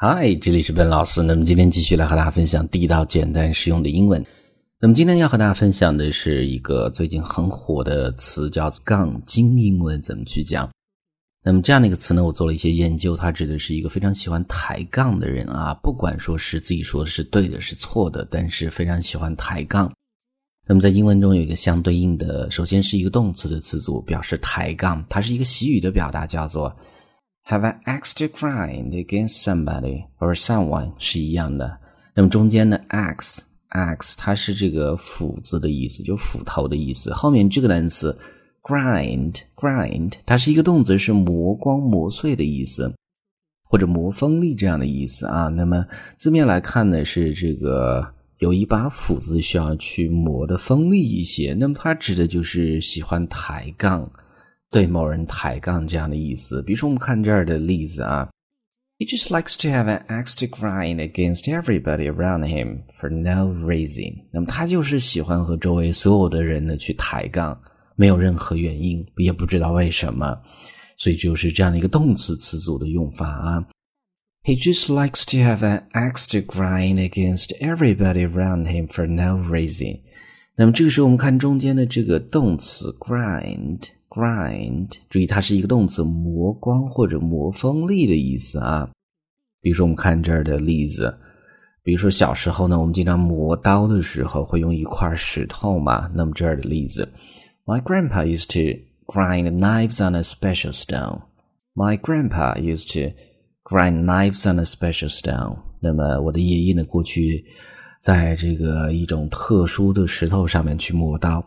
嗨，这里是笨老师。那么今天继续来和大家分享地道、简单、实用的英文。那么今天要和大家分享的是一个最近很火的词，叫“杠精”。英文怎么去讲？那么这样的一个词呢，我做了一些研究，它指的是一个非常喜欢抬杠的人啊，不管说是自己说的是对的，是错的，但是非常喜欢抬杠。那么在英文中有一个相对应的，首先是一个动词的词组，表示抬杠，它是一个习语的表达，叫做。Have an axe to grind against somebody or someone 是一样的。那么中间的 axe axe 它是这个斧子的意思，就斧头的意思。后面这个单词 grind grind 它是一个动词，是磨光磨碎的意思，或者磨锋利这样的意思啊。那么字面来看呢，是这个有一把斧子需要去磨的锋利一些。那么它指的就是喜欢抬杠。对某人抬杠这样的意思，比如说我们看这儿的例子啊，He just likes to have an axe to grind against everybody around him for no reason。那么他就是喜欢和周围所有的人呢去抬杠，没有任何原因，也不知道为什么，所以就是这样的一个动词词组的用法啊。He just likes to have an axe to grind against everybody around him for no reason。那么这个时候我们看中间的这个动词 grind。grind，注意它是一个动词，磨光或者磨锋利的意思啊。比如说，我们看这儿的例子，比如说小时候呢，我们经常磨刀的时候会用一块石头嘛。那么这儿的例子，My grandpa used to grind knives on a special stone. My grandpa used to grind knives on a special stone. 那么我的爷爷呢，过去在这个一种特殊的石头上面去磨刀。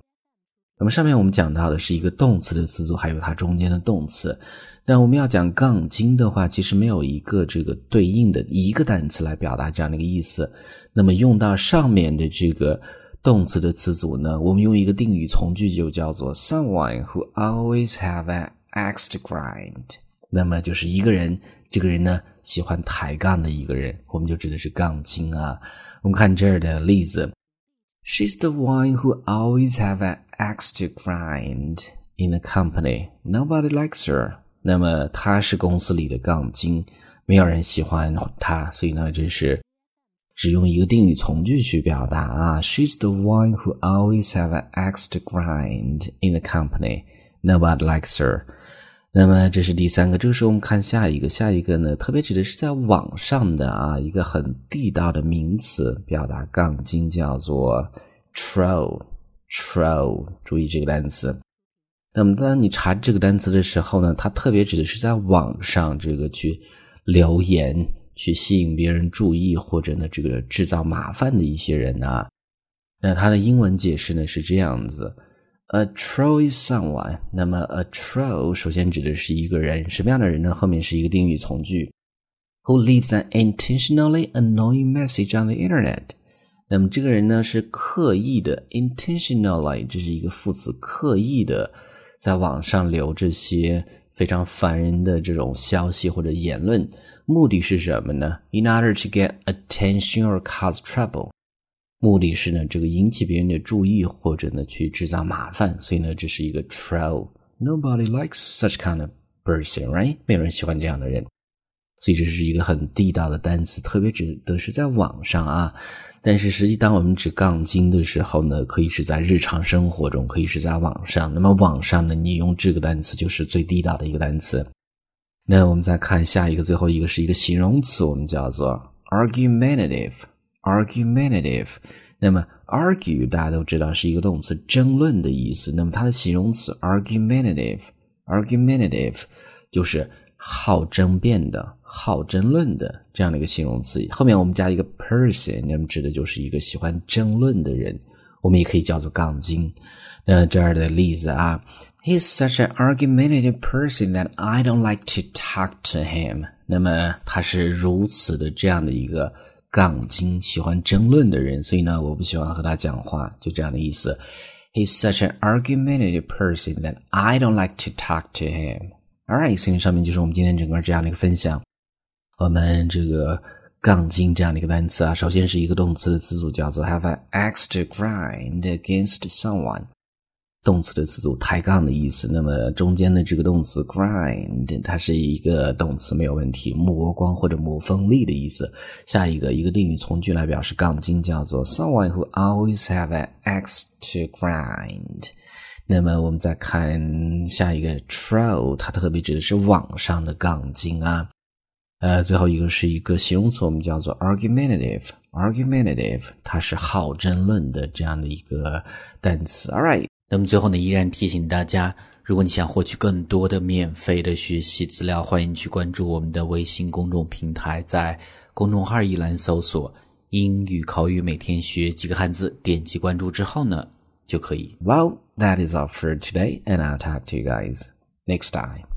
那么上面我们讲到的是一个动词的词组，还有它中间的动词。但我们要讲杠精的话，其实没有一个这个对应的一个单词来表达这样的一个意思。那么用到上面的这个动词的词组呢，我们用一个定语从句就叫做 someone who always have an axe to grind。那么就是一个人，这个人呢喜欢抬杠的一个人，我们就指的是杠精啊。我们看这儿的例子。She's the one who always have an axe to grind in the company. Nobody likes her. 那么她是公司里的杠精，没有人喜欢她，所以呢，这是只用一个定语从句去表达啊。She's the one who always have an axe to grind in the company. Nobody likes her. 那么这是第三个，这个时候我们看下一个，下一个呢，特别指的是在网上的啊，一个很地道的名词，表达杠精，叫做 troll。troll，注意这个单词。那么当你查这个单词的时候呢，它特别指的是在网上这个去留言，去吸引别人注意，或者呢这个制造麻烦的一些人啊。那它的英文解释呢是这样子。A troll is someone。那么，a troll 首先指的是一个人，什么样的人呢？后面是一个定语从句，who leaves an intentionally annoying message on the internet。那么这个人呢是刻意的，intentionally 这是一个副词，刻意的在网上留这些非常烦人的这种消息或者言论，目的是什么呢？In order to get attention or cause trouble。目的是呢，这个引起别人的注意，或者呢去制造麻烦，所以呢这是一个 troll。Nobody likes such kind of person，right？没有人喜欢这样的人，所以这是一个很地道的单词，特别指的是在网上啊。但是实际当我们指杠精的时候呢，可以是在日常生活中，可以是在网上。那么网上呢，你用这个单词就是最地道的一个单词。那我们再看下一个，最后一个是一个形容词，我们叫做 argumentative。argumentative，那么 argue 大家都知道是一个动词，争论的意思。那么它的形容词 argumentative，argumentative 就是好争辩的、好争论的这样的一个形容词。后面我们加一个 person，那么指的就是一个喜欢争论的人。我们也可以叫做杠精。那这儿的例子啊，He's such an argumentative person that I don't like to talk to him。那么他是如此的这样的一个。杠精，喜欢争论的人，所以呢，我不喜欢和他讲话，就这样的意思。He's such an argumentative person that I don't like to talk to him. All right，所以上面就是我们今天整个这样的一个分享。我们这个杠精这样的一个单词啊，首先是一个动词的词组叫做 have an axe to grind against someone。动词的词组抬杠的意思。那么中间的这个动词 grind，它是一个动词没有问题，磨光或者磨锋利的意思。下一个一个定语从句来表示杠精，叫做 someone who always have an axe to grind。那么我们再看下一个 troll，它特别指的是网上的杠精啊。呃，最后一个是一个形容词，我们叫做 argumentative。argumentative 它是好争论的这样的一个单词。All right，那么最后呢，依然提醒大家，如果你想获取更多的免费的学习资料，欢迎去关注我们的微信公众平台，在公众号一栏搜索“英语口语每天学几个汉字”，点击关注之后呢，就可以。Well, that is all for today, and I'll talk to you guys next time.